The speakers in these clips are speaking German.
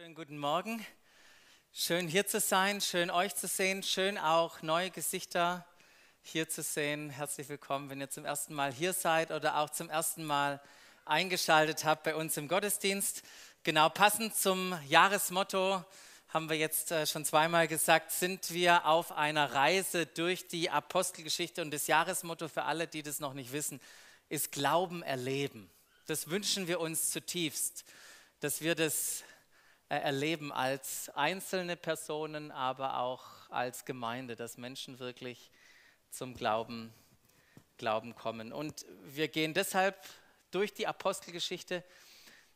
Schönen guten Morgen. Schön hier zu sein, schön euch zu sehen, schön auch neue Gesichter hier zu sehen. Herzlich willkommen, wenn ihr zum ersten Mal hier seid oder auch zum ersten Mal eingeschaltet habt bei uns im Gottesdienst. Genau passend zum Jahresmotto haben wir jetzt äh, schon zweimal gesagt, sind wir auf einer Reise durch die Apostelgeschichte und das Jahresmotto für alle, die das noch nicht wissen, ist Glauben erleben. Das wünschen wir uns zutiefst, dass wir das erleben als einzelne Personen, aber auch als Gemeinde, dass Menschen wirklich zum Glauben, Glauben kommen. Und wir gehen deshalb durch die Apostelgeschichte,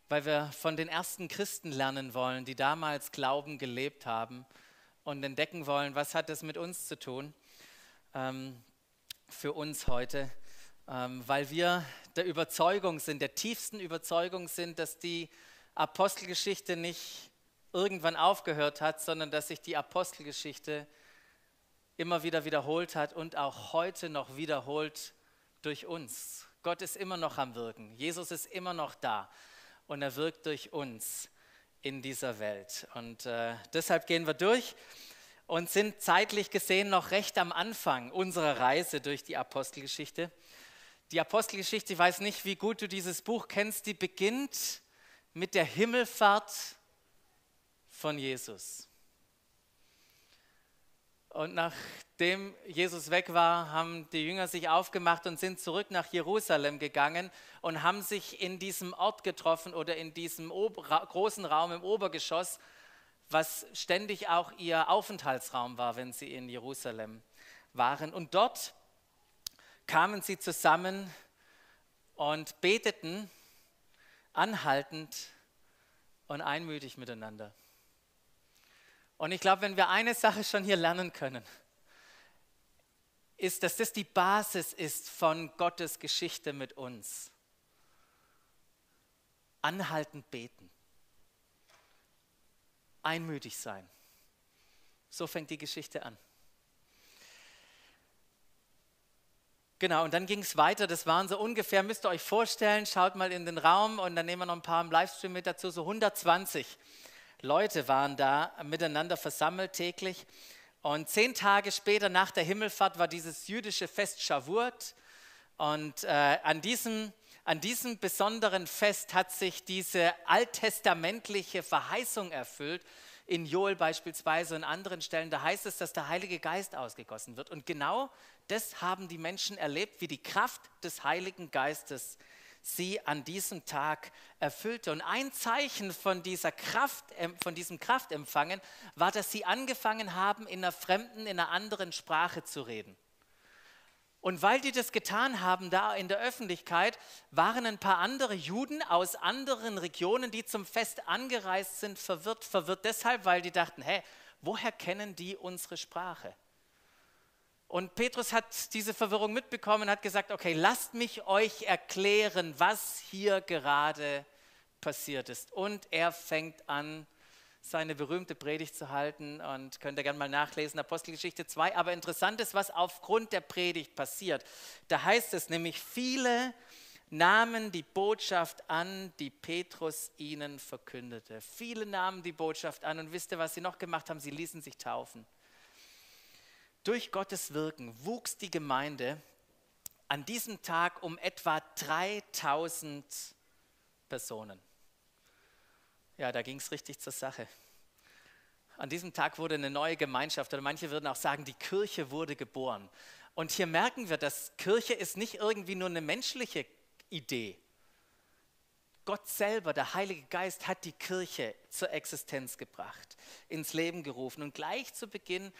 weil wir von den ersten Christen lernen wollen, die damals Glauben gelebt haben und entdecken wollen, was hat das mit uns zu tun, ähm, für uns heute, ähm, weil wir der Überzeugung sind, der tiefsten Überzeugung sind, dass die Apostelgeschichte nicht irgendwann aufgehört hat, sondern dass sich die Apostelgeschichte immer wieder wiederholt hat und auch heute noch wiederholt durch uns. Gott ist immer noch am Wirken. Jesus ist immer noch da und er wirkt durch uns in dieser Welt. Und äh, deshalb gehen wir durch und sind zeitlich gesehen noch recht am Anfang unserer Reise durch die Apostelgeschichte. Die Apostelgeschichte, ich weiß nicht, wie gut du dieses Buch kennst, die beginnt mit der Himmelfahrt von Jesus. Und nachdem Jesus weg war, haben die Jünger sich aufgemacht und sind zurück nach Jerusalem gegangen und haben sich in diesem Ort getroffen oder in diesem großen Raum im Obergeschoss, was ständig auch ihr Aufenthaltsraum war, wenn sie in Jerusalem waren. Und dort kamen sie zusammen und beteten anhaltend und einmütig miteinander. Und ich glaube, wenn wir eine Sache schon hier lernen können, ist, dass das die Basis ist von Gottes Geschichte mit uns. Anhaltend beten. Einmütig sein. So fängt die Geschichte an. Genau, und dann ging es weiter. Das waren so ungefähr, müsst ihr euch vorstellen, schaut mal in den Raum und dann nehmen wir noch ein paar im Livestream mit dazu, so 120 Leute waren da miteinander versammelt täglich. Und zehn Tage später nach der Himmelfahrt war dieses jüdische Fest Shavuot. Und äh, an, diesem, an diesem besonderen Fest hat sich diese alttestamentliche Verheißung erfüllt. In Joel beispielsweise und anderen Stellen, da heißt es, dass der Heilige Geist ausgegossen wird. Und genau das haben die Menschen erlebt, wie die Kraft des Heiligen Geistes sie an diesem Tag erfüllte. Und ein Zeichen von, dieser Kraft, von diesem Kraftempfangen war, dass sie angefangen haben, in einer fremden, in einer anderen Sprache zu reden. Und weil die das getan haben da in der Öffentlichkeit, waren ein paar andere Juden aus anderen Regionen, die zum Fest angereist sind, verwirrt. Verwirrt deshalb, weil die dachten, hä, woher kennen die unsere Sprache? Und Petrus hat diese Verwirrung mitbekommen und hat gesagt, okay, lasst mich euch erklären, was hier gerade passiert ist. Und er fängt an, seine berühmte Predigt zu halten und könnt ihr gerne mal nachlesen, Apostelgeschichte 2. Aber interessant ist, was aufgrund der Predigt passiert. Da heißt es nämlich, viele nahmen die Botschaft an, die Petrus ihnen verkündete. Viele nahmen die Botschaft an und wisst ihr, was sie noch gemacht haben? Sie ließen sich taufen. Durch Gottes Wirken wuchs die Gemeinde an diesem Tag um etwa 3000 Personen. Ja, da ging es richtig zur Sache. An diesem Tag wurde eine neue Gemeinschaft, oder manche würden auch sagen, die Kirche wurde geboren. Und hier merken wir, dass Kirche ist nicht irgendwie nur eine menschliche Idee. Gott selber, der Heilige Geist, hat die Kirche zur Existenz gebracht, ins Leben gerufen. Und gleich zu Beginn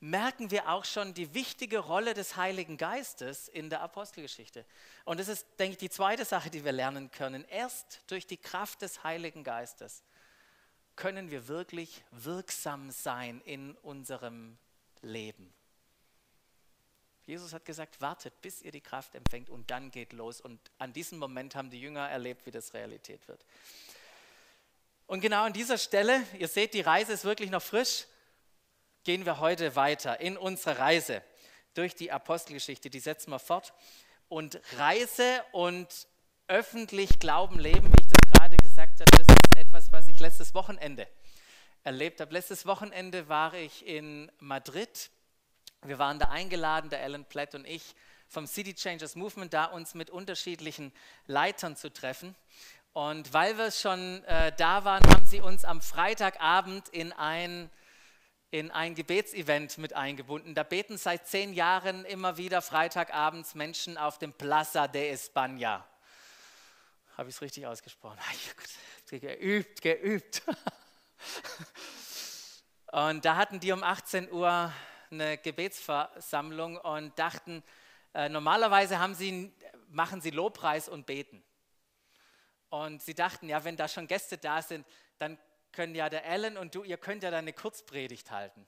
merken wir auch schon die wichtige Rolle des Heiligen Geistes in der Apostelgeschichte. Und das ist, denke ich, die zweite Sache, die wir lernen können. Erst durch die Kraft des Heiligen Geistes können wir wirklich wirksam sein in unserem Leben. Jesus hat gesagt, wartet, bis ihr die Kraft empfängt und dann geht los. Und an diesem Moment haben die Jünger erlebt, wie das Realität wird. Und genau an dieser Stelle, ihr seht, die Reise ist wirklich noch frisch gehen wir heute weiter in unsere Reise durch die Apostelgeschichte. Die setzen wir fort. Und Reise und öffentlich Glauben leben, wie ich das gerade gesagt habe, das ist etwas, etwas, was ich letztes Wochenende erlebt habe. Letztes Wochenende war ich in Madrid. Wir waren da eingeladen, der Alan Platt und ich, vom City Changers Movement, da uns mit unterschiedlichen Leitern zu treffen. Und weil wir schon äh, da waren, haben sie uns am Freitagabend in ein, in ein Gebetsevent mit eingebunden. Da beten seit zehn Jahren immer wieder Freitagabends Menschen auf dem Plaza de España. Habe ich es richtig ausgesprochen? Geübt, geübt. Und da hatten die um 18 Uhr eine Gebetsversammlung und dachten, äh, normalerweise sie, machen sie Lobpreis und beten. Und sie dachten, ja, wenn da schon Gäste da sind, dann können ja der Alan und du, ihr könnt ja dann eine Kurzpredigt halten.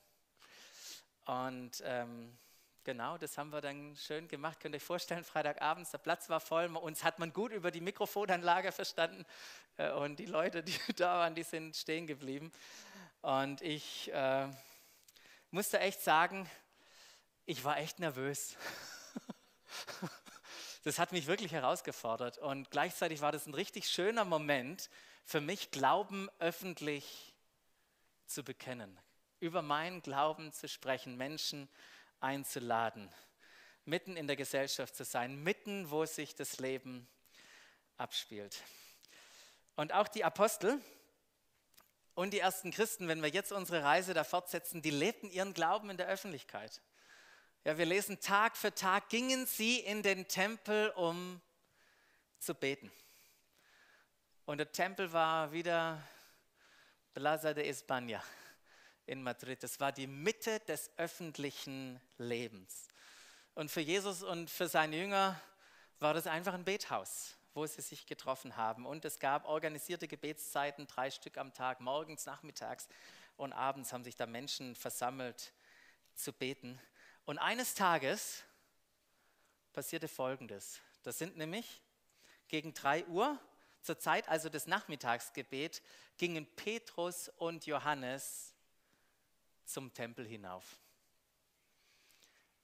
Und ähm, genau, das haben wir dann schön gemacht. Könnt ihr euch vorstellen, Freitagabends, der Platz war voll. Uns hat man gut über die Mikrofonanlage verstanden. Äh, und die Leute, die da waren, die sind stehen geblieben. Und ich äh, musste echt sagen, ich war echt nervös. das hat mich wirklich herausgefordert. Und gleichzeitig war das ein richtig schöner Moment für mich, Glauben öffentlich zu bekennen, über meinen Glauben zu sprechen, Menschen einzuladen, mitten in der Gesellschaft zu sein, mitten, wo sich das Leben abspielt. Und auch die Apostel und die ersten Christen, wenn wir jetzt unsere Reise da fortsetzen, die lebten ihren Glauben in der Öffentlichkeit. Ja, wir lesen, Tag für Tag gingen sie in den Tempel, um zu beten. Und der Tempel war wieder Plaza de España in Madrid. Das war die Mitte des öffentlichen Lebens. Und für Jesus und für seine Jünger war das einfach ein Bethaus, wo sie sich getroffen haben. Und es gab organisierte Gebetszeiten, drei Stück am Tag, morgens, nachmittags und abends haben sich da Menschen versammelt zu beten. Und eines Tages passierte Folgendes. Das sind nämlich gegen 3 Uhr, zur Zeit also des Nachmittagsgebet, gingen Petrus und Johannes zum Tempel hinauf.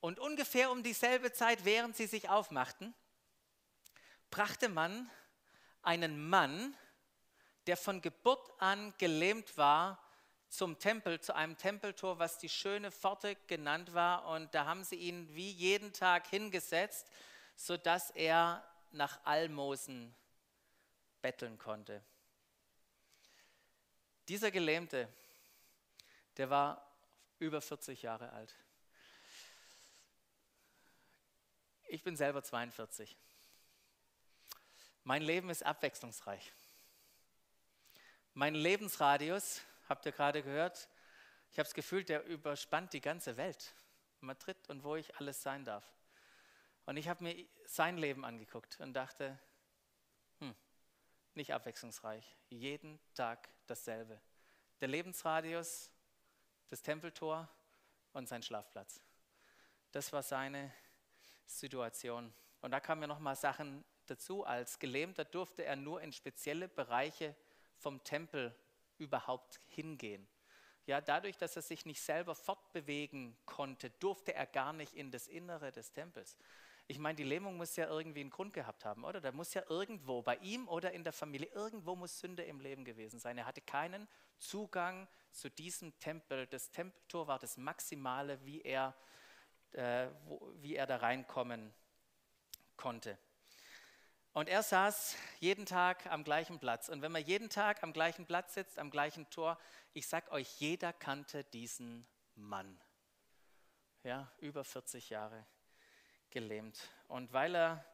Und ungefähr um dieselbe Zeit, während sie sich aufmachten, brachte man einen Mann, der von Geburt an gelähmt war, zum Tempel, zu einem Tempeltor, was die schöne Pforte genannt war. Und da haben sie ihn wie jeden Tag hingesetzt, sodass er nach Almosen betteln konnte. Dieser Gelähmte, der war über 40 Jahre alt. Ich bin selber 42. Mein Leben ist abwechslungsreich. Mein Lebensradius habt ihr gerade gehört. Ich habe das Gefühl, der überspannt die ganze Welt. Madrid und wo ich alles sein darf. Und ich habe mir sein Leben angeguckt und dachte, nicht abwechslungsreich. Jeden Tag dasselbe. Der Lebensradius, das Tempeltor und sein Schlafplatz. Das war seine Situation. Und da kamen ja nochmal Sachen dazu. Als Gelähmter durfte er nur in spezielle Bereiche vom Tempel überhaupt hingehen. Ja, dadurch, dass er sich nicht selber fortbewegen konnte, durfte er gar nicht in das Innere des Tempels. Ich meine, die Lähmung muss ja irgendwie einen Grund gehabt haben, oder? Da muss ja irgendwo, bei ihm oder in der Familie, irgendwo muss Sünde im Leben gewesen sein. Er hatte keinen Zugang zu diesem Tempel. Das Tempeltor war das Maximale, wie er, äh, wo, wie er da reinkommen konnte. Und er saß jeden Tag am gleichen Platz. Und wenn man jeden Tag am gleichen Platz sitzt, am gleichen Tor, ich sag euch, jeder kannte diesen Mann. Ja, über 40 Jahre gelähmt. Und weil er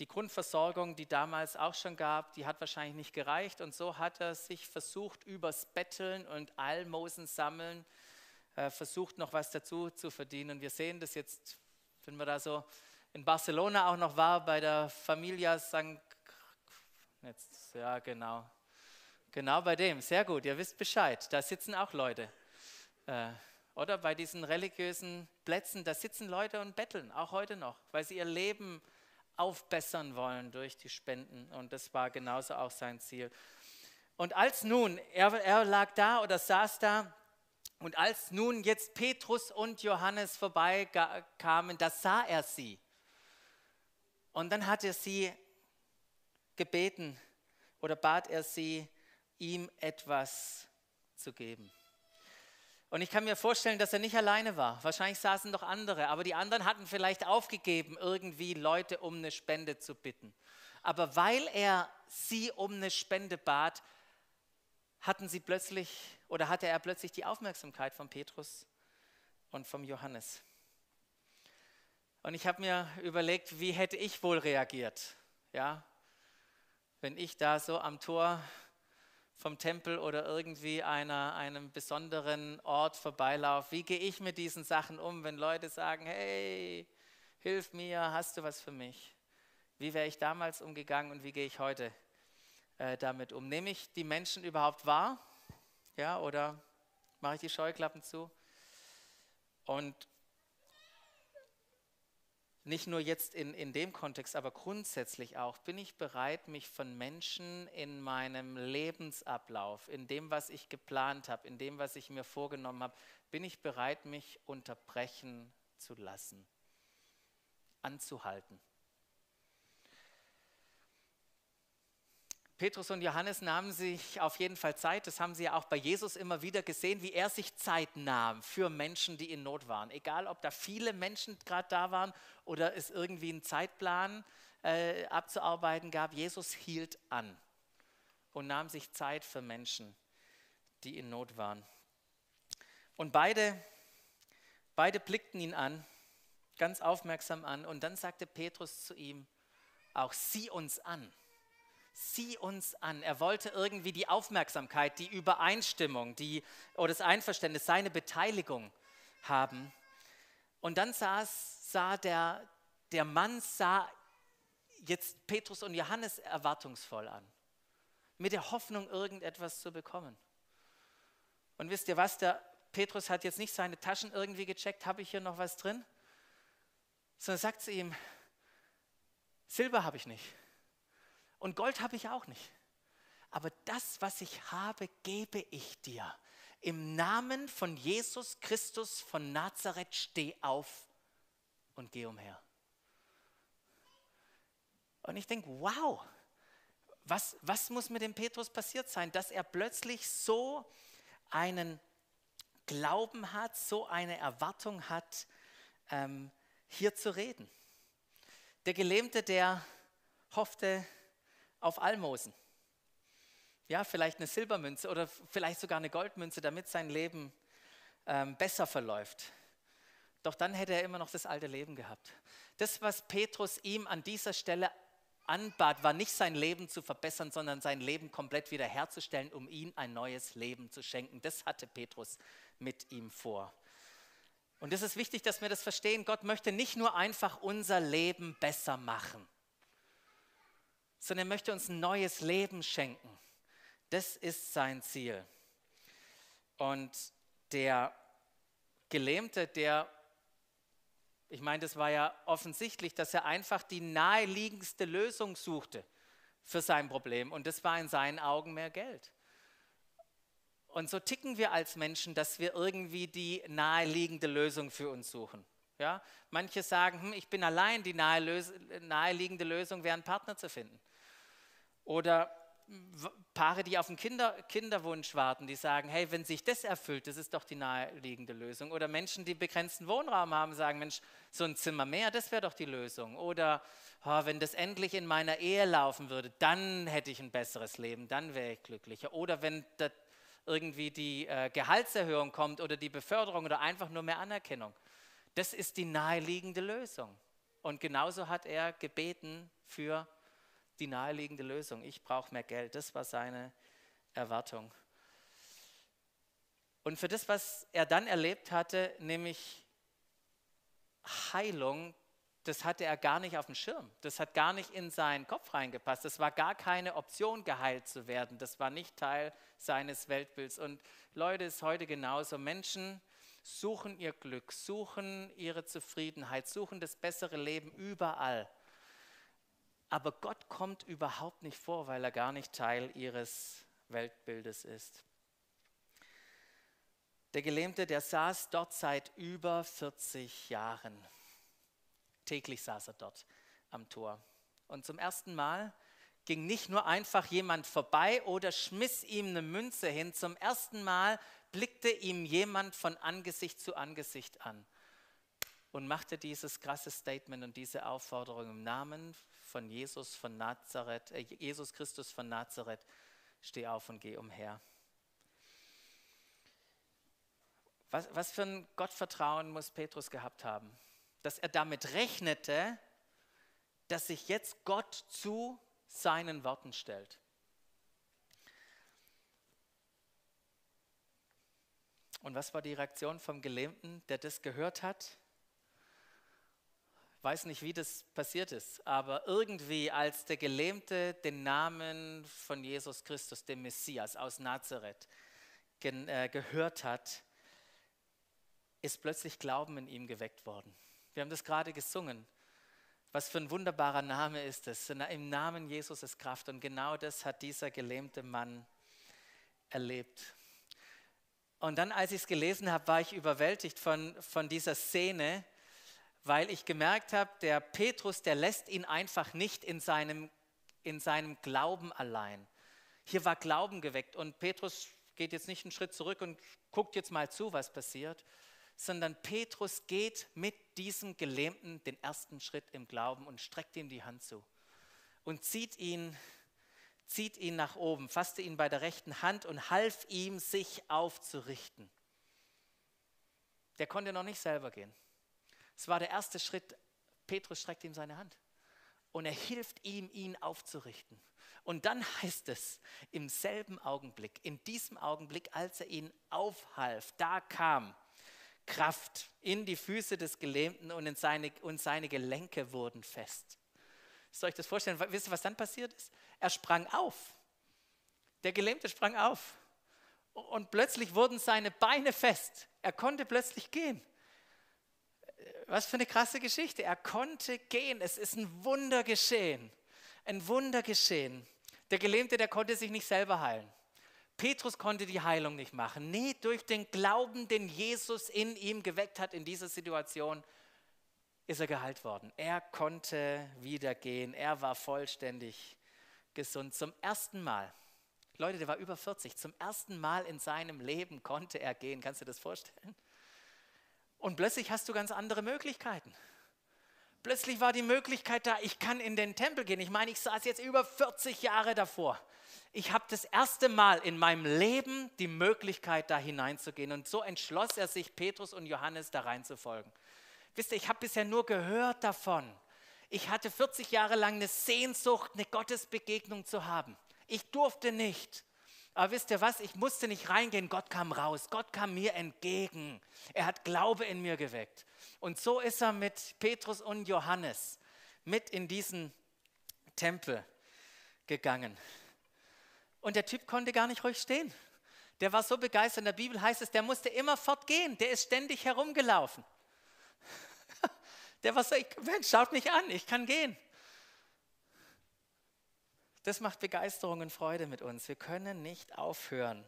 die Grundversorgung, die damals auch schon gab, die hat wahrscheinlich nicht gereicht. Und so hat er sich versucht, übers Betteln und Almosen sammeln, äh, versucht noch was dazu zu verdienen. Und wir sehen das jetzt, wenn wir da so in Barcelona auch noch war bei der Familia St. Jetzt, ja, genau. Genau bei dem, sehr gut, ihr wisst Bescheid. Da sitzen auch Leute. Äh, oder bei diesen religiösen Plätzen, da sitzen Leute und betteln, auch heute noch, weil sie ihr Leben aufbessern wollen durch die Spenden. Und das war genauso auch sein Ziel. Und als nun, er, er lag da oder saß da, und als nun jetzt Petrus und Johannes vorbeikamen, da sah er sie. Und dann hat er sie gebeten oder bat er sie, ihm etwas zu geben. Und ich kann mir vorstellen, dass er nicht alleine war. Wahrscheinlich saßen doch andere, aber die anderen hatten vielleicht aufgegeben, irgendwie Leute um eine Spende zu bitten. Aber weil er sie um eine Spende bat, hatten sie plötzlich oder hatte er plötzlich die Aufmerksamkeit von Petrus und vom Johannes. Und ich habe mir überlegt, wie hätte ich wohl reagiert, ja, wenn ich da so am Tor vom Tempel oder irgendwie einer, einem besonderen Ort vorbeilaufe. Wie gehe ich mit diesen Sachen um, wenn Leute sagen, hey, hilf mir, hast du was für mich? Wie wäre ich damals umgegangen und wie gehe ich heute äh, damit um? Nehme ich die Menschen überhaupt wahr? Ja, oder mache ich die Scheuklappen zu? Und nicht nur jetzt in, in dem Kontext, aber grundsätzlich auch, bin ich bereit, mich von Menschen in meinem Lebensablauf, in dem, was ich geplant habe, in dem, was ich mir vorgenommen habe, bin ich bereit, mich unterbrechen zu lassen, anzuhalten. Petrus und Johannes nahmen sich auf jeden Fall Zeit. Das haben sie ja auch bei Jesus immer wieder gesehen, wie er sich Zeit nahm für Menschen, die in Not waren. Egal, ob da viele Menschen gerade da waren oder es irgendwie einen Zeitplan äh, abzuarbeiten gab. Jesus hielt an und nahm sich Zeit für Menschen, die in Not waren. Und beide, beide blickten ihn an, ganz aufmerksam an. Und dann sagte Petrus zu ihm, auch sieh uns an sieh uns an. Er wollte irgendwie die Aufmerksamkeit, die Übereinstimmung, die, oder das Einverständnis, seine Beteiligung haben. Und dann saß, sah der, der Mann, sah jetzt Petrus und Johannes erwartungsvoll an, mit der Hoffnung, irgendetwas zu bekommen. Und wisst ihr was, der Petrus hat jetzt nicht seine Taschen irgendwie gecheckt, habe ich hier noch was drin? Sondern sagt zu ihm, Silber habe ich nicht und Gold habe ich auch nicht. Aber das, was ich habe, gebe ich dir. Im Namen von Jesus Christus von Nazareth steh auf und geh umher. Und ich denke, wow, was, was muss mit dem Petrus passiert sein, dass er plötzlich so einen Glauben hat, so eine Erwartung hat, ähm, hier zu reden. Der Gelähmte, der hoffte, auf Almosen. Ja, vielleicht eine Silbermünze oder vielleicht sogar eine Goldmünze, damit sein Leben ähm, besser verläuft. Doch dann hätte er immer noch das alte Leben gehabt. Das, was Petrus ihm an dieser Stelle anbat, war nicht sein Leben zu verbessern, sondern sein Leben komplett wiederherzustellen, um ihm ein neues Leben zu schenken. Das hatte Petrus mit ihm vor. Und es ist wichtig, dass wir das verstehen. Gott möchte nicht nur einfach unser Leben besser machen sondern er möchte uns ein neues Leben schenken. Das ist sein Ziel. Und der Gelähmte, der, ich meine, das war ja offensichtlich, dass er einfach die naheliegendste Lösung suchte für sein Problem. Und das war in seinen Augen mehr Geld. Und so ticken wir als Menschen, dass wir irgendwie die naheliegende Lösung für uns suchen. Ja? Manche sagen, hm, ich bin allein, die naheliegende Lösung wäre, einen Partner zu finden. Oder Paare, die auf einen Kinder, Kinderwunsch warten, die sagen, hey, wenn sich das erfüllt, das ist doch die naheliegende Lösung. Oder Menschen, die begrenzten Wohnraum haben, sagen, Mensch, so ein Zimmer mehr, das wäre doch die Lösung. Oder oh, wenn das endlich in meiner Ehe laufen würde, dann hätte ich ein besseres Leben, dann wäre ich glücklicher. Oder wenn irgendwie die äh, Gehaltserhöhung kommt oder die Beförderung oder einfach nur mehr Anerkennung. Das ist die naheliegende Lösung. Und genauso hat er gebeten für die naheliegende Lösung. Ich brauche mehr Geld. Das war seine Erwartung. Und für das, was er dann erlebt hatte, nämlich Heilung, das hatte er gar nicht auf dem Schirm. Das hat gar nicht in seinen Kopf reingepasst. Das war gar keine Option, geheilt zu werden. Das war nicht Teil seines Weltbilds. Und Leute, ist heute genauso. Menschen suchen ihr Glück, suchen ihre Zufriedenheit, suchen das bessere Leben überall. Aber Gott kommt überhaupt nicht vor, weil er gar nicht Teil ihres Weltbildes ist. Der Gelähmte, der saß dort seit über 40 Jahren. Täglich saß er dort am Tor. Und zum ersten Mal ging nicht nur einfach jemand vorbei oder schmiss ihm eine Münze hin. Zum ersten Mal blickte ihm jemand von Angesicht zu Angesicht an und machte dieses krasse Statement und diese Aufforderung im Namen von Jesus von Nazareth, äh, Jesus Christus von Nazareth, steh auf und geh umher. Was, was für ein Gottvertrauen muss Petrus gehabt haben, dass er damit rechnete, dass sich jetzt Gott zu seinen Worten stellt. Und was war die Reaktion vom Gelähmten, der das gehört hat? Weiß nicht, wie das passiert ist, aber irgendwie, als der Gelähmte den Namen von Jesus Christus, dem Messias aus Nazareth, äh, gehört hat, ist plötzlich Glauben in ihm geweckt worden. Wir haben das gerade gesungen. Was für ein wunderbarer Name ist es. Im Namen Jesus ist Kraft. Und genau das hat dieser gelähmte Mann erlebt. Und dann, als ich es gelesen habe, war ich überwältigt von, von dieser Szene, weil ich gemerkt habe, der Petrus, der lässt ihn einfach nicht in seinem, in seinem Glauben allein. Hier war Glauben geweckt und Petrus geht jetzt nicht einen Schritt zurück und guckt jetzt mal zu, was passiert, sondern Petrus geht mit diesem Gelähmten den ersten Schritt im Glauben und streckt ihm die Hand zu und zieht ihn, zieht ihn nach oben, fasste ihn bei der rechten Hand und half ihm, sich aufzurichten. Der konnte noch nicht selber gehen. Es war der erste Schritt. Petrus streckt ihm seine Hand und er hilft ihm, ihn aufzurichten. Und dann heißt es, im selben Augenblick, in diesem Augenblick, als er ihn aufhalf, da kam Kraft in die Füße des Gelähmten und, in seine, und seine Gelenke wurden fest. Soll ich das vorstellen? Wisst ihr, was dann passiert ist? Er sprang auf. Der Gelähmte sprang auf. Und plötzlich wurden seine Beine fest. Er konnte plötzlich gehen. Was für eine krasse Geschichte. Er konnte gehen. Es ist ein Wunder geschehen. Ein Wunder geschehen. Der Gelähmte, der konnte sich nicht selber heilen. Petrus konnte die Heilung nicht machen. Nee, durch den Glauben, den Jesus in ihm geweckt hat in dieser Situation, ist er geheilt worden. Er konnte wieder gehen. Er war vollständig gesund. Zum ersten Mal. Leute, der war über 40. Zum ersten Mal in seinem Leben konnte er gehen. Kannst du dir das vorstellen? Und plötzlich hast du ganz andere Möglichkeiten. Plötzlich war die Möglichkeit da, ich kann in den Tempel gehen. Ich meine, ich saß jetzt über 40 Jahre davor ich habe das erste Mal in meinem Leben die Möglichkeit, da hineinzugehen. Und so entschloss er sich, Petrus und Johannes da reinzufolgen. Wisst ihr, ich habe bisher nur gehört davon. Ich hatte 40 Jahre lang eine Sehnsucht, eine Gottesbegegnung zu haben. Ich durfte nicht. Aber wisst ihr was? Ich musste nicht reingehen. Gott kam raus. Gott kam mir entgegen. Er hat Glaube in mir geweckt. Und so ist er mit Petrus und Johannes mit in diesen Tempel gegangen. Und der Typ konnte gar nicht ruhig stehen. Der war so begeistert. In der Bibel heißt es, der musste immer fortgehen. Der ist ständig herumgelaufen. Der war so, Mensch, schaut mich an, ich kann gehen. Das macht Begeisterung und Freude mit uns. Wir können nicht aufhören.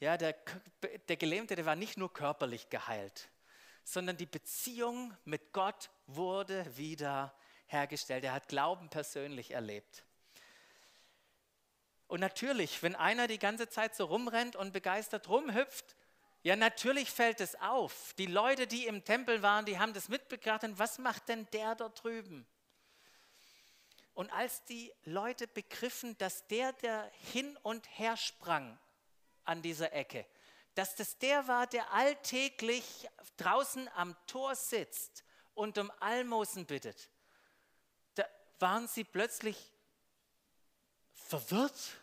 Ja, der, der Gelähmte, der war nicht nur körperlich geheilt, sondern die Beziehung mit Gott wurde wieder hergestellt. Er hat Glauben persönlich erlebt. Und natürlich, wenn einer die ganze Zeit so rumrennt und begeistert rumhüpft, ja, natürlich fällt es auf. Die Leute, die im Tempel waren, die haben das mitbekommen. Was macht denn der dort drüben? Und als die Leute begriffen, dass der, der hin und her sprang an dieser Ecke, dass das der war, der alltäglich draußen am Tor sitzt und um Almosen bittet, da waren sie plötzlich verwirrt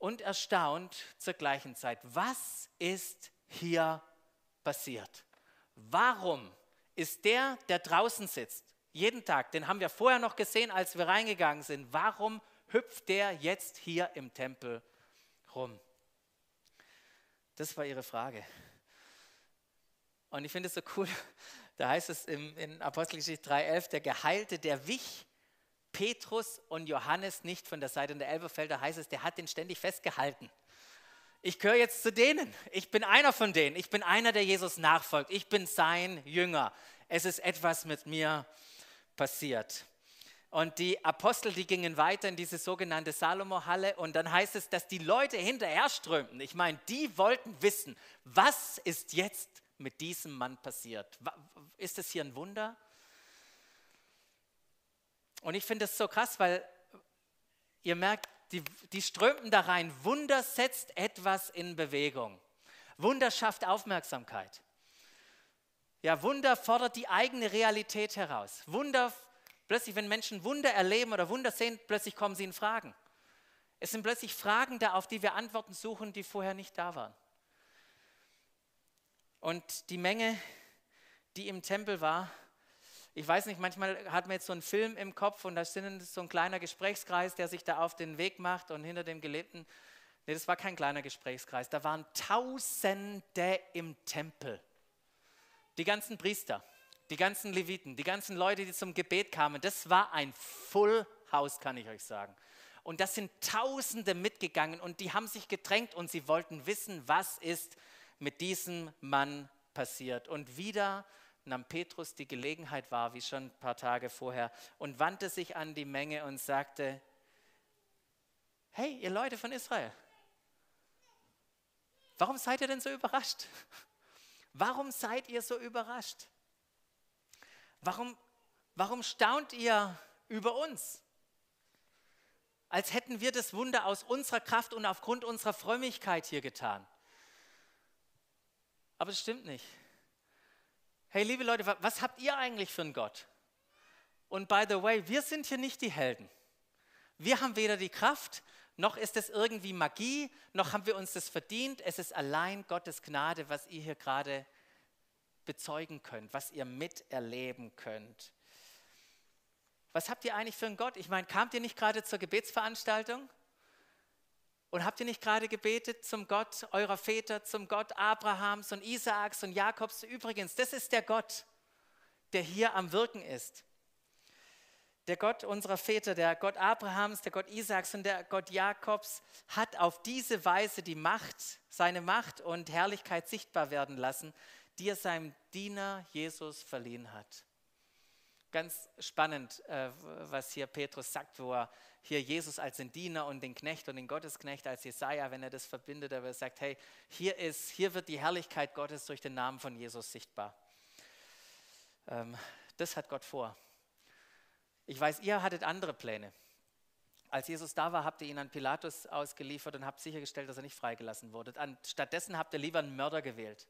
und erstaunt zur gleichen Zeit. Was ist hier passiert? Warum ist der, der draußen sitzt, jeden Tag, den haben wir vorher noch gesehen, als wir reingegangen sind, warum hüpft der jetzt hier im Tempel rum? Das war ihre Frage. Und ich finde es so cool, da heißt es in Apostelgeschichte 3,11, der Geheilte, der wich Petrus und Johannes nicht von der Seite der Elberfelder, heißt es, der hat den ständig festgehalten. Ich gehöre jetzt zu denen. Ich bin einer von denen. Ich bin einer, der Jesus nachfolgt. Ich bin sein Jünger. Es ist etwas mit mir passiert. Und die Apostel, die gingen weiter in diese sogenannte Salomo-Halle und dann heißt es, dass die Leute hinterher strömten. Ich meine, die wollten wissen, was ist jetzt mit diesem Mann passiert? Ist es hier ein Wunder? Und ich finde es so krass, weil ihr merkt, die, die strömten da rein. Wunder setzt etwas in Bewegung. Wunder schafft Aufmerksamkeit. Ja, Wunder fordert die eigene Realität heraus. Wunder, plötzlich, wenn Menschen Wunder erleben oder Wunder sehen, plötzlich kommen sie in Fragen. Es sind plötzlich Fragen da, auf die wir Antworten suchen, die vorher nicht da waren. Und die Menge, die im Tempel war, ich weiß nicht, manchmal hat man jetzt so einen Film im Kopf und da ist so ein kleiner Gesprächskreis, der sich da auf den Weg macht und hinter dem Gelebten. Nee, das war kein kleiner Gesprächskreis. Da waren Tausende im Tempel. Die ganzen Priester, die ganzen Leviten, die ganzen Leute, die zum Gebet kamen. Das war ein Full House, kann ich euch sagen. Und das sind Tausende mitgegangen und die haben sich gedrängt und sie wollten wissen, was ist mit diesem Mann passiert. Und wieder nahm Petrus die Gelegenheit wahr, wie schon ein paar Tage vorher, und wandte sich an die Menge und sagte, hey, ihr Leute von Israel, warum seid ihr denn so überrascht? Warum seid ihr so überrascht? Warum, warum staunt ihr über uns? Als hätten wir das Wunder aus unserer Kraft und aufgrund unserer Frömmigkeit hier getan. Aber das stimmt nicht. Hey, liebe Leute, was habt ihr eigentlich für einen Gott? Und by the way, wir sind hier nicht die Helden. Wir haben weder die Kraft, noch ist es irgendwie Magie, noch haben wir uns das verdient. Es ist allein Gottes Gnade, was ihr hier gerade bezeugen könnt, was ihr miterleben könnt. Was habt ihr eigentlich für einen Gott? Ich meine, kamt ihr nicht gerade zur Gebetsveranstaltung? Und habt ihr nicht gerade gebetet zum Gott eurer Väter, zum Gott Abrahams und Isaaks und Jakobs? Übrigens, das ist der Gott, der hier am Wirken ist. Der Gott unserer Väter, der Gott Abrahams, der Gott Isaaks und der Gott Jakobs hat auf diese Weise die Macht, seine Macht und Herrlichkeit sichtbar werden lassen, die er seinem Diener Jesus verliehen hat. Ganz spannend, äh, was hier Petrus sagt, wo er hier Jesus als den Diener und den Knecht und den Gottesknecht als Jesaja, wenn er das verbindet, aber er sagt, hey, hier ist, hier wird die Herrlichkeit Gottes durch den Namen von Jesus sichtbar. Ähm, das hat Gott vor. Ich weiß, ihr hattet andere Pläne. Als Jesus da war, habt ihr ihn an Pilatus ausgeliefert und habt sichergestellt, dass er nicht freigelassen wurde. Stattdessen habt ihr lieber einen Mörder gewählt.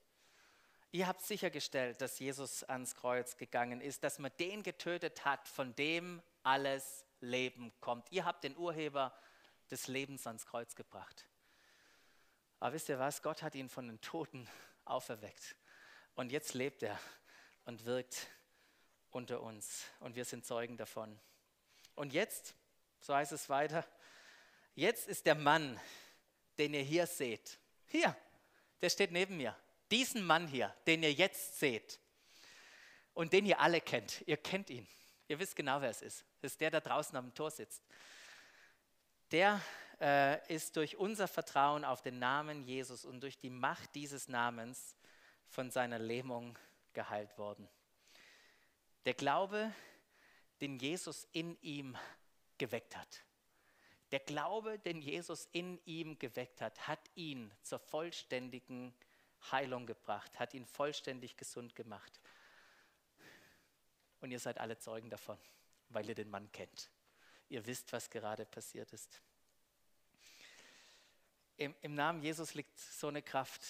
Ihr habt sichergestellt, dass Jesus ans Kreuz gegangen ist, dass man den getötet hat, von dem alles Leben kommt. Ihr habt den Urheber des Lebens ans Kreuz gebracht. Aber wisst ihr was? Gott hat ihn von den Toten auferweckt. Und jetzt lebt er und wirkt unter uns. Und wir sind Zeugen davon. Und jetzt, so heißt es weiter, jetzt ist der Mann, den ihr hier seht, hier, der steht neben mir. Diesen Mann hier, den ihr jetzt seht und den ihr alle kennt. Ihr kennt ihn. Ihr wisst genau, wer es ist. Das ist der, der draußen am Tor sitzt. Der äh, ist durch unser Vertrauen auf den Namen Jesus und durch die Macht dieses Namens von seiner Lähmung geheilt worden. Der Glaube, den Jesus in ihm geweckt hat. Der Glaube, den Jesus in ihm geweckt hat, hat ihn zur vollständigen Heilung gebracht, hat ihn vollständig gesund gemacht. Und ihr seid alle Zeugen davon, weil ihr den Mann kennt. Ihr wisst, was gerade passiert ist. Im, Im, Namen Jesus liegt so eine Kraft.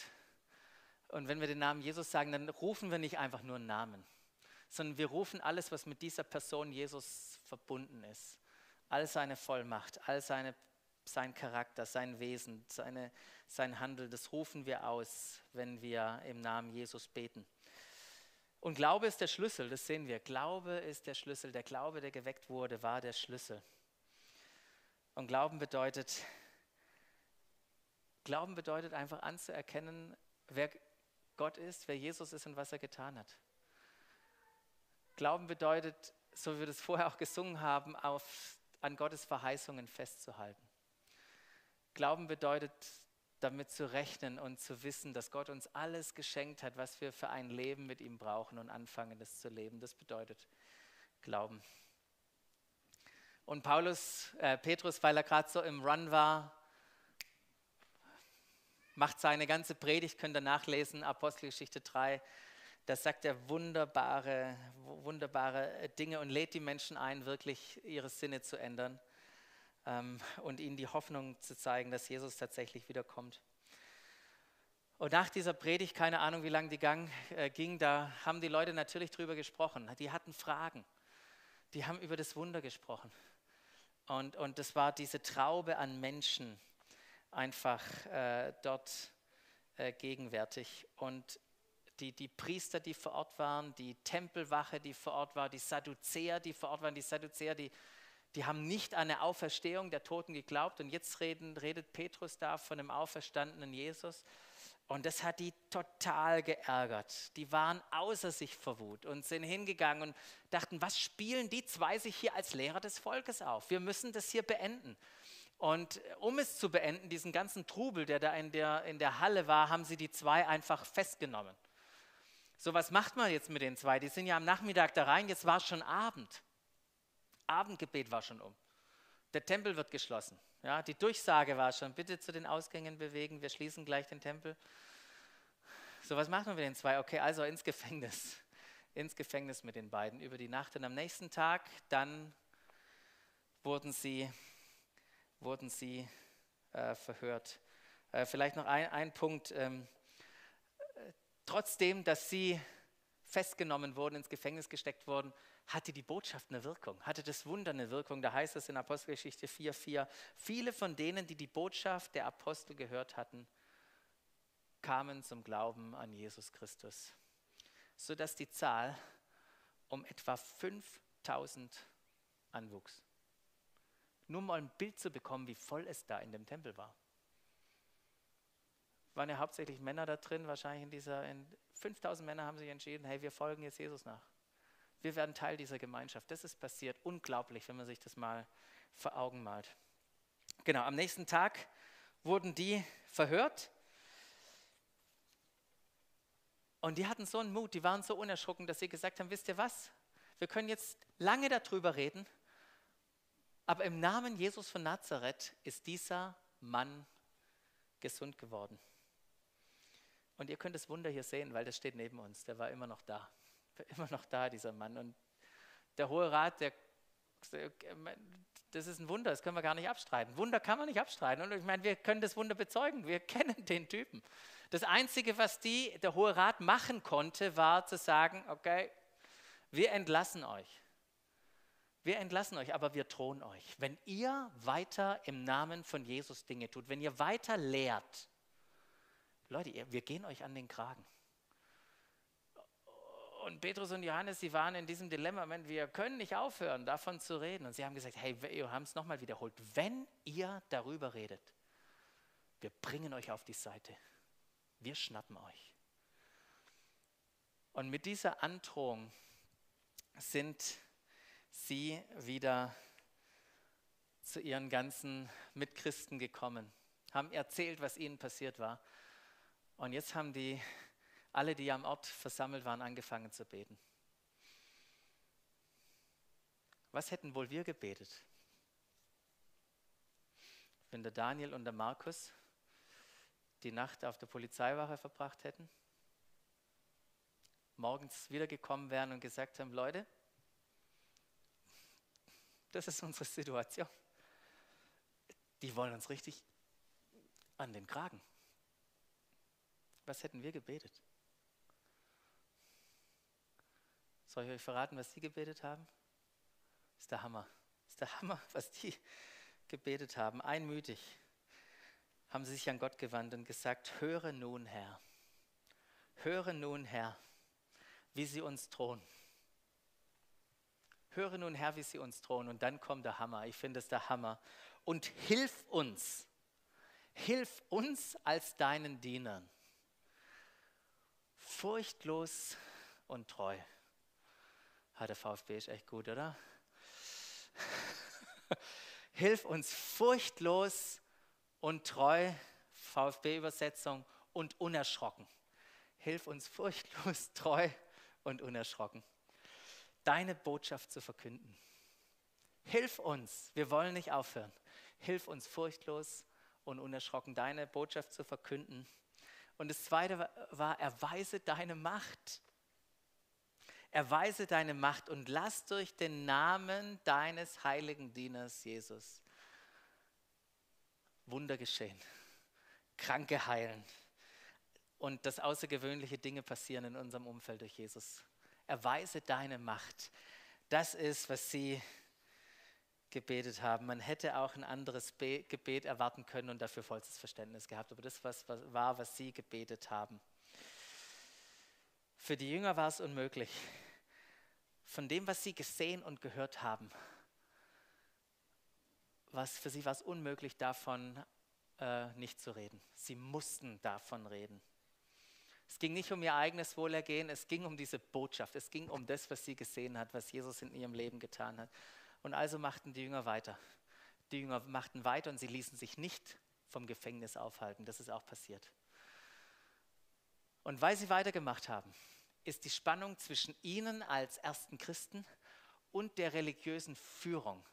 Und wenn wir den Namen Jesus sagen, dann rufen wir nicht einfach nur einen Namen, sondern wir rufen alles, was mit dieser Person Jesus verbunden ist. All seine Vollmacht, all seine, sein Charakter, sein Wesen, seine, sein Handeln, das rufen wir aus, wenn wir im Namen Jesus beten. Und Glaube ist der Schlüssel, das sehen wir. Glaube ist der Schlüssel. Der Glaube, der geweckt wurde, war der Schlüssel. Und Glauben bedeutet, Glauben bedeutet einfach anzuerkennen, wer Gott ist, wer Jesus ist und was er getan hat. Glauben bedeutet, so wie wir das vorher auch gesungen haben, auf, an Gottes Verheißungen festzuhalten. Glauben bedeutet damit zu rechnen und zu wissen, dass Gott uns alles geschenkt hat, was wir für ein Leben mit ihm brauchen und anfangen, das zu leben. Das bedeutet Glauben. Und Paulus, äh, Petrus, weil er gerade so im Run war, macht seine ganze Predigt, könnt ihr nachlesen, Apostelgeschichte 3. Da sagt er wunderbare, wunderbare Dinge und lädt die Menschen ein, wirklich ihre Sinne zu ändern ähm, und ihnen die Hoffnung zu zeigen, dass Jesus tatsächlich wiederkommt. Und nach dieser Predigt, keine Ahnung, wie lange die Gang, äh, ging, da haben die Leute natürlich drüber gesprochen. Die hatten Fragen. Die haben über das Wunder gesprochen. Und, und das war diese Traube an Menschen, einfach äh, dort äh, gegenwärtig. Und die, die Priester, die vor Ort waren, die Tempelwache, die vor Ort war, die Sadduzäer, die vor Ort waren, die Sadduzäer, die, die haben nicht an eine Auferstehung der Toten geglaubt. Und jetzt reden, redet Petrus da von dem auferstandenen Jesus. Und das hat die total geärgert. Die waren außer sich vor Wut und sind hingegangen und dachten, was spielen die zwei sich hier als Lehrer des Volkes auf? Wir müssen das hier beenden. Und um es zu beenden, diesen ganzen Trubel, der da in der, in der Halle war, haben sie die zwei einfach festgenommen. So, was macht man jetzt mit den zwei? Die sind ja am Nachmittag da rein, jetzt war es schon Abend. Abendgebet war schon um. Der Tempel wird geschlossen. Ja, die Durchsage war schon, bitte zu den Ausgängen bewegen, wir schließen gleich den Tempel. So, was machen wir mit den zwei? Okay, also ins Gefängnis. Ins Gefängnis mit den beiden über die Nacht. Und am nächsten Tag, dann wurden sie wurden sie äh, verhört. Äh, vielleicht noch ein, ein Punkt. Ähm, trotzdem, dass sie festgenommen wurden, ins Gefängnis gesteckt wurden, hatte die Botschaft eine Wirkung, hatte das Wunder eine Wirkung. Da heißt es in Apostelgeschichte 4,4, viele von denen, die die Botschaft der Apostel gehört hatten, kamen zum Glauben an Jesus Christus, sodass die Zahl um etwa 5000 anwuchs. Nur mal ein Bild zu bekommen, wie voll es da in dem Tempel war. Waren ja hauptsächlich Männer da drin, wahrscheinlich in dieser, in 5000 Männer haben sich entschieden, hey, wir folgen jetzt Jesus nach. Wir werden Teil dieser Gemeinschaft. Das ist passiert. Unglaublich, wenn man sich das mal vor Augen malt. Genau, am nächsten Tag wurden die verhört. Und die hatten so einen Mut, die waren so unerschrocken, dass sie gesagt haben, wisst ihr was? Wir können jetzt lange darüber reden, aber im Namen Jesus von Nazareth ist dieser Mann gesund geworden. Und ihr könnt das Wunder hier sehen, weil das steht neben uns. Der war immer noch da. Immer noch da, dieser Mann. Und der Hohe Rat, der, das ist ein Wunder, das können wir gar nicht abstreiten. Wunder kann man nicht abstreiten. Und ich meine, wir können das Wunder bezeugen. Wir kennen den Typen. Das Einzige, was die, der Hohe Rat machen konnte, war zu sagen, okay, wir entlassen euch. Wir entlassen euch, aber wir drohen euch. Wenn ihr weiter im Namen von Jesus Dinge tut, wenn ihr weiter lehrt, Leute, wir gehen euch an den Kragen. Und Petrus und Johannes, sie waren in diesem Dilemma, wir können nicht aufhören, davon zu reden. Und sie haben gesagt, hey, wir haben es nochmal wiederholt, wenn ihr darüber redet, wir bringen euch auf die Seite. Wir schnappen euch. Und mit dieser Androhung sind sie wieder zu ihren ganzen Mitchristen gekommen, haben erzählt, was ihnen passiert war. Und jetzt haben die, alle, die am Ort versammelt waren, angefangen zu beten. Was hätten wohl wir gebetet? Wenn der Daniel und der Markus die Nacht auf der Polizeiwache verbracht hätten, morgens wiedergekommen wären und gesagt haben, Leute, das ist unsere Situation. Die wollen uns richtig an den Kragen. Was hätten wir gebetet? Soll ich euch verraten, was die gebetet haben? Ist der Hammer. Ist der Hammer, was die gebetet haben. Einmütig haben sie sich an Gott gewandt und gesagt, höre nun, Herr, höre nun, Herr, wie sie uns drohen. Höre nun, Herr, wie sie uns drohen. Und dann kommt der Hammer. Ich finde es der Hammer. Und hilf uns. Hilf uns als deinen Dienern. Furchtlos und treu. Hat der VfB ist echt gut, oder? Hilf uns furchtlos und treu, VfB-Übersetzung, und unerschrocken. Hilf uns furchtlos, treu und unerschrocken deine Botschaft zu verkünden. Hilf uns, wir wollen nicht aufhören. Hilf uns furchtlos und unerschrocken deine Botschaft zu verkünden. Und das Zweite war, erweise deine Macht. Erweise deine Macht und lass durch den Namen deines heiligen Dieners Jesus Wunder geschehen, Kranke heilen und dass außergewöhnliche Dinge passieren in unserem Umfeld durch Jesus. Erweise deine Macht. Das ist, was sie gebetet haben. Man hätte auch ein anderes Be Gebet erwarten können und dafür vollstes Verständnis gehabt, aber das was, was, war, was sie gebetet haben. Für die Jünger war es unmöglich. Von dem, was sie gesehen und gehört haben, was für sie war es unmöglich, davon äh, nicht zu reden. Sie mussten davon reden. Es ging nicht um ihr eigenes Wohlergehen, es ging um diese Botschaft, es ging um das, was sie gesehen hat, was Jesus in ihrem Leben getan hat. Und also machten die Jünger weiter. Die Jünger machten weiter und sie ließen sich nicht vom Gefängnis aufhalten. Das ist auch passiert. Und weil sie weitergemacht haben, ist die Spannung zwischen ihnen als ersten Christen und der religiösen Führung.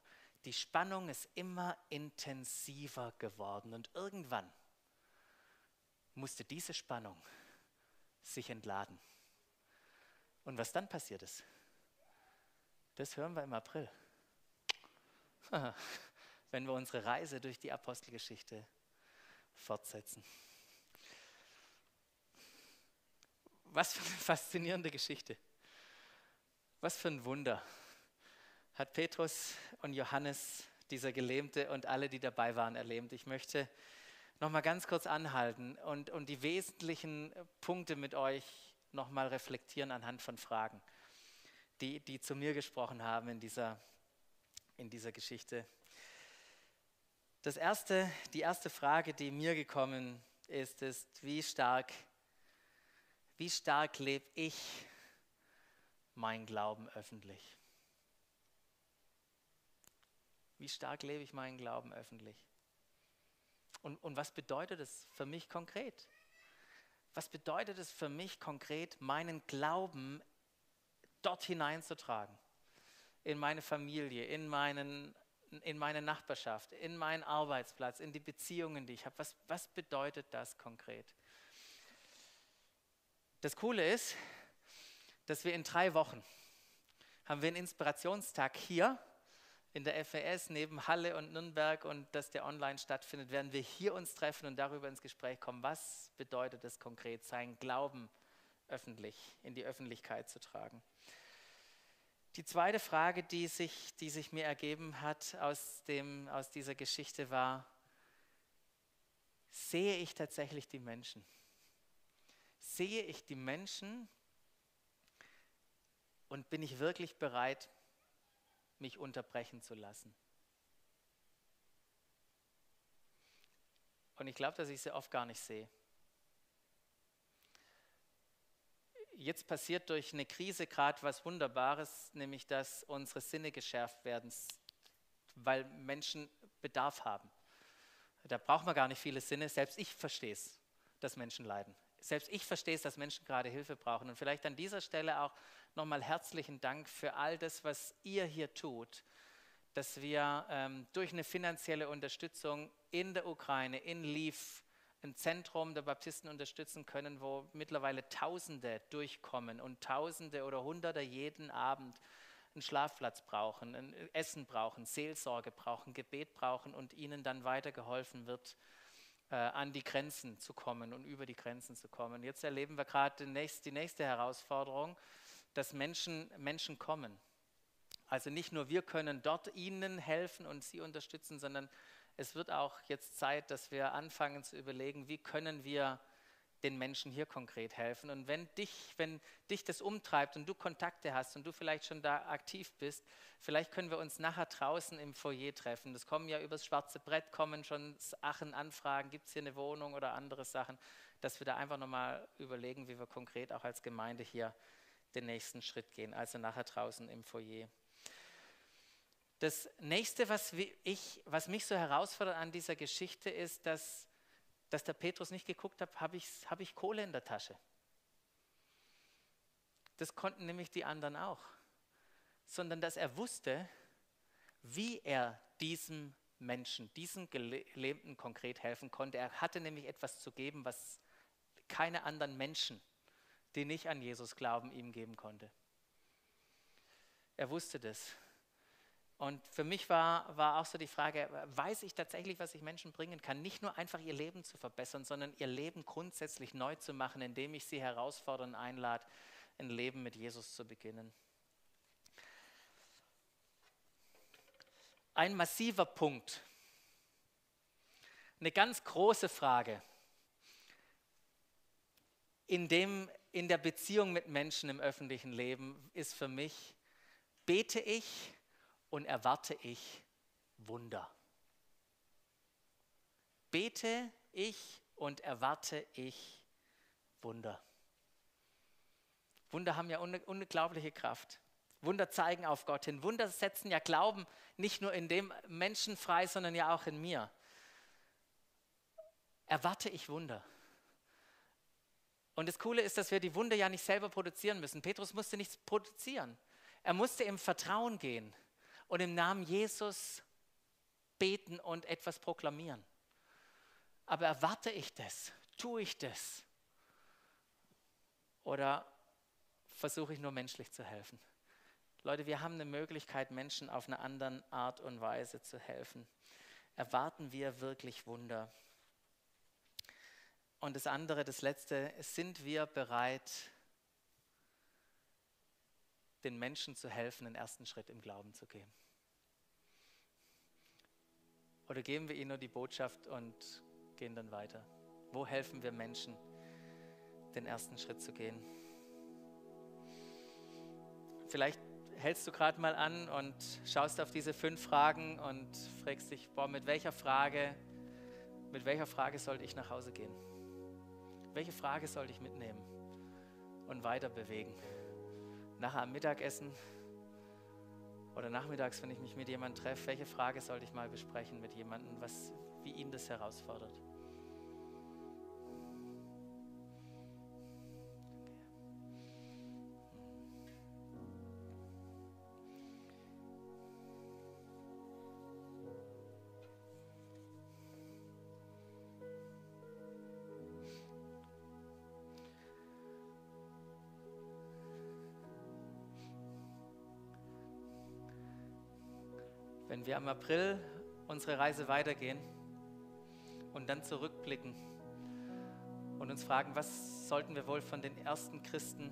Die Spannung ist immer intensiver geworden und irgendwann musste diese Spannung sich entladen. Und was dann passiert ist, das hören wir im April. wenn wir unsere Reise durch die Apostelgeschichte fortsetzen. Was für eine faszinierende Geschichte. Was für ein Wunder hat Petrus und Johannes, dieser Gelähmte und alle, die dabei waren, erlebt. Ich möchte noch mal ganz kurz anhalten und, und die wesentlichen Punkte mit euch noch mal reflektieren anhand von Fragen, die, die zu mir gesprochen haben in dieser in dieser Geschichte. Das erste, die erste Frage, die mir gekommen ist, ist, wie stark, wie stark lebe ich mein Glauben öffentlich? Wie stark lebe ich meinen Glauben öffentlich? Und, und was bedeutet es für mich konkret? Was bedeutet es für mich konkret, meinen Glauben dort hineinzutragen? In meine Familie, in, meinen, in meine Nachbarschaft, in meinen Arbeitsplatz, in die Beziehungen, die ich habe. Was, was bedeutet das konkret? Das Coole ist, dass wir in drei Wochen haben wir einen Inspirationstag hier in der FAS neben Halle und Nürnberg und dass der online stattfindet, werden wir hier uns treffen und darüber ins Gespräch kommen. Was bedeutet es konkret, seinen Glauben öffentlich in die Öffentlichkeit zu tragen? Die zweite Frage, die sich, die sich mir ergeben hat aus, dem, aus dieser Geschichte war, sehe ich tatsächlich die Menschen? Sehe ich die Menschen und bin ich wirklich bereit, mich unterbrechen zu lassen? Und ich glaube, dass ich sie oft gar nicht sehe. Jetzt passiert durch eine Krise gerade was Wunderbares, nämlich dass unsere Sinne geschärft werden, weil Menschen Bedarf haben. Da braucht man gar nicht viele Sinne. Selbst ich verstehe es, dass Menschen leiden. Selbst ich verstehe es, dass Menschen gerade Hilfe brauchen. Und vielleicht an dieser Stelle auch nochmal herzlichen Dank für all das, was ihr hier tut, dass wir ähm, durch eine finanzielle Unterstützung in der Ukraine, in Lviv, ein Zentrum der Baptisten unterstützen können, wo mittlerweile Tausende durchkommen und Tausende oder Hunderte jeden Abend einen Schlafplatz brauchen, ein Essen brauchen, Seelsorge brauchen, Gebet brauchen und ihnen dann weitergeholfen wird, äh, an die Grenzen zu kommen und über die Grenzen zu kommen. Jetzt erleben wir gerade die nächste, Herausforderung, dass Menschen, Menschen kommen. Also nicht nur wir können dort ihnen helfen und sie unterstützen, sondern es wird auch jetzt Zeit, dass wir anfangen zu überlegen, wie können wir den Menschen hier konkret helfen. Und wenn dich, wenn dich das umtreibt und du Kontakte hast und du vielleicht schon da aktiv bist, vielleicht können wir uns nachher draußen im Foyer treffen. Das kommen ja übers schwarze Brett, kommen schon Sachen, Anfragen, gibt es hier eine Wohnung oder andere Sachen, dass wir da einfach nochmal überlegen, wie wir konkret auch als Gemeinde hier den nächsten Schritt gehen. Also nachher draußen im Foyer. Das nächste, was, ich, was mich so herausfordert an dieser Geschichte, ist, dass, dass der Petrus nicht geguckt hat, habe ich, hab ich Kohle in der Tasche. Das konnten nämlich die anderen auch. Sondern dass er wusste, wie er diesem Menschen, diesen Gelähmten konkret helfen konnte. Er hatte nämlich etwas zu geben, was keine anderen Menschen, die nicht an Jesus glauben, ihm geben konnte. Er wusste das. Und für mich war, war auch so die Frage, weiß ich tatsächlich, was ich Menschen bringen kann? Nicht nur einfach ihr Leben zu verbessern, sondern ihr Leben grundsätzlich neu zu machen, indem ich sie herausfordere und einlade, ein Leben mit Jesus zu beginnen. Ein massiver Punkt, eine ganz große Frage in, dem, in der Beziehung mit Menschen im öffentlichen Leben ist für mich, bete ich und erwarte ich Wunder. Bete ich und erwarte ich Wunder. Wunder haben ja unglaubliche Kraft. Wunder zeigen auf Gott hin. Wunder setzen ja Glauben nicht nur in dem Menschen frei, sondern ja auch in mir. Erwarte ich Wunder. Und das Coole ist, dass wir die Wunder ja nicht selber produzieren müssen. Petrus musste nichts produzieren. Er musste im Vertrauen gehen und im Namen Jesus beten und etwas proklamieren. Aber erwarte ich das? Tue ich das? Oder versuche ich nur menschlich zu helfen? Leute, wir haben eine Möglichkeit, Menschen auf eine andere Art und Weise zu helfen. Erwarten wir wirklich Wunder? Und das andere, das letzte, sind wir bereit, den Menschen zu helfen, den ersten Schritt im Glauben zu gehen? Oder geben wir ihnen nur die Botschaft und gehen dann weiter? Wo helfen wir Menschen, den ersten Schritt zu gehen? Vielleicht hältst du gerade mal an und schaust auf diese fünf Fragen und fragst dich, boah, mit welcher Frage, mit welcher Frage sollte ich nach Hause gehen? Welche Frage sollte ich mitnehmen und weiter bewegen? Nachher am Mittagessen oder nachmittags, wenn ich mich mit jemandem treffe, welche Frage sollte ich mal besprechen mit jemandem, was, wie ihn das herausfordert? Wir im April unsere Reise weitergehen und dann zurückblicken und uns fragen, was sollten wir wohl von den ersten Christen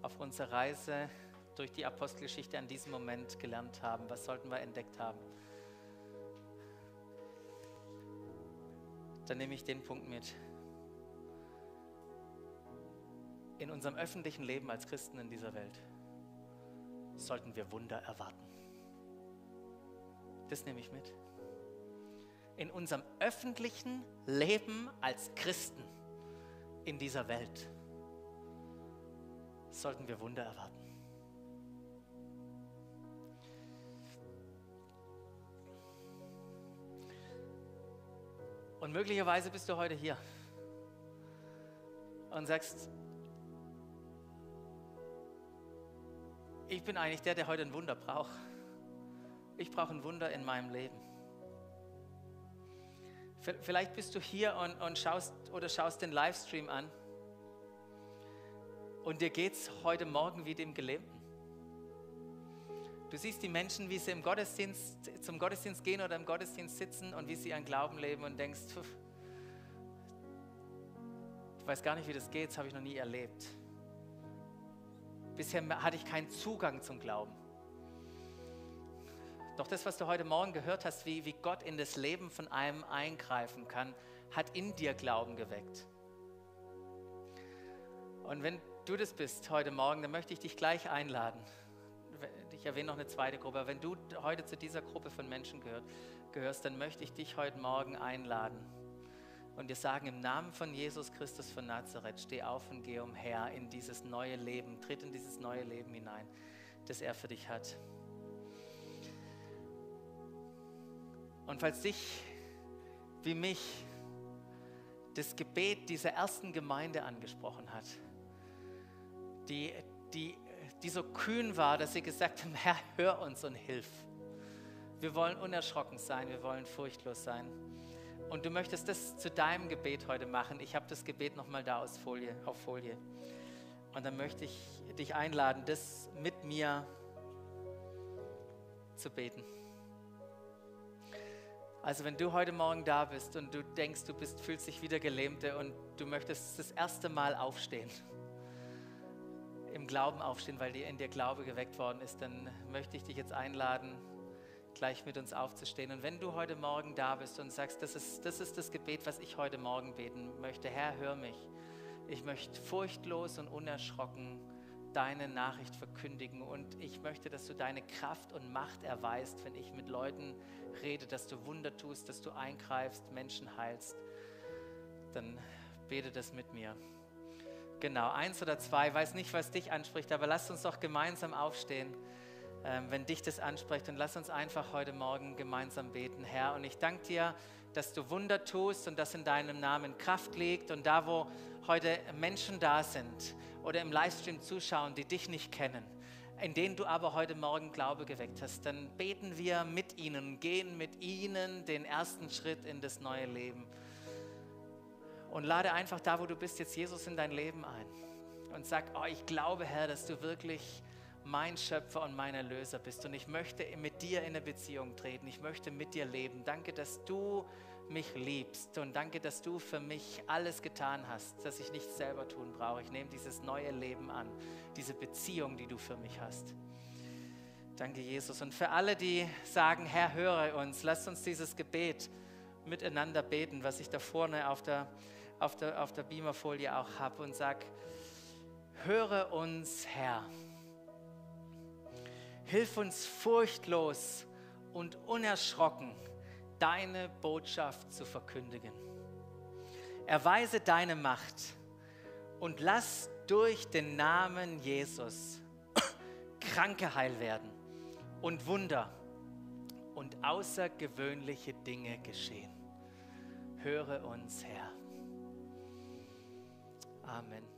auf unserer Reise durch die Apostelgeschichte an diesem Moment gelernt haben, was sollten wir entdeckt haben, dann nehme ich den Punkt mit. In unserem öffentlichen Leben als Christen in dieser Welt sollten wir Wunder erwarten. Das nehme ich mit. In unserem öffentlichen Leben als Christen in dieser Welt sollten wir Wunder erwarten. Und möglicherweise bist du heute hier und sagst, ich bin eigentlich der, der heute ein Wunder braucht ich brauche ein Wunder in meinem Leben. Vielleicht bist du hier und, und schaust oder schaust den Livestream an und dir geht es heute Morgen wie dem Gelähmten. Du siehst die Menschen, wie sie im Gottesdienst, zum Gottesdienst gehen oder im Gottesdienst sitzen und wie sie an Glauben leben und denkst, pf, ich weiß gar nicht, wie das geht, das habe ich noch nie erlebt. Bisher hatte ich keinen Zugang zum Glauben. Doch das, was du heute Morgen gehört hast, wie, wie Gott in das Leben von einem eingreifen kann, hat in dir Glauben geweckt. Und wenn du das bist heute Morgen, dann möchte ich dich gleich einladen. Ich erwähne noch eine zweite Gruppe. Wenn du heute zu dieser Gruppe von Menschen gehört, gehörst, dann möchte ich dich heute Morgen einladen und dir sagen, im Namen von Jesus Christus von Nazareth, steh auf und geh umher in dieses neue Leben, tritt in dieses neue Leben hinein, das er für dich hat. Und falls dich wie mich das Gebet dieser ersten Gemeinde angesprochen hat, die, die, die so kühn war, dass sie gesagt haben, Herr, hör uns und hilf. Wir wollen unerschrocken sein, wir wollen furchtlos sein. Und du möchtest das zu deinem Gebet heute machen. Ich habe das Gebet nochmal da aus Folie, auf Folie. Und dann möchte ich dich einladen, das mit mir zu beten. Also wenn du heute Morgen da bist und du denkst, du bist, fühlst dich wieder Gelähmte und du möchtest das erste Mal aufstehen, im Glauben aufstehen, weil dir in dir Glaube geweckt worden ist, dann möchte ich dich jetzt einladen, gleich mit uns aufzustehen. Und wenn du heute Morgen da bist und sagst, das ist, das ist das Gebet, was ich heute Morgen beten möchte, Herr, hör mich. Ich möchte furchtlos und unerschrocken deine Nachricht verkündigen und ich möchte, dass du deine Kraft und Macht erweist, wenn ich mit Leuten rede, dass du Wunder tust, dass du eingreifst, Menschen heilst. Dann bete das mit mir. Genau, eins oder zwei, weiß nicht, was dich anspricht, aber lass uns doch gemeinsam aufstehen, ähm, wenn dich das anspricht und lass uns einfach heute Morgen gemeinsam beten, Herr. Und ich danke dir, dass du Wunder tust und dass in deinem Namen Kraft liegt und da, wo heute Menschen da sind oder im Livestream zuschauen, die dich nicht kennen, in denen du aber heute Morgen Glaube geweckt hast, dann beten wir mit ihnen, gehen mit ihnen den ersten Schritt in das neue Leben. Und lade einfach da, wo du bist, jetzt Jesus in dein Leben ein und sag, oh, ich glaube, Herr, dass du wirklich mein Schöpfer und mein Erlöser bist. Und ich möchte mit dir in eine Beziehung treten. Ich möchte mit dir leben. Danke, dass du mich liebst. Und danke, dass du für mich alles getan hast, dass ich nichts selber tun brauche. Ich nehme dieses neue Leben an, diese Beziehung, die du für mich hast. Danke, Jesus. Und für alle, die sagen, Herr, höre uns, lasst uns dieses Gebet miteinander beten, was ich da vorne auf der, auf der, auf der Beamerfolie auch habe und sag, höre uns, Herr. Hilf uns furchtlos und unerschrocken deine Botschaft zu verkündigen. Erweise deine Macht und lass durch den Namen Jesus Kranke heil werden und Wunder und außergewöhnliche Dinge geschehen. Höre uns, Herr. Amen.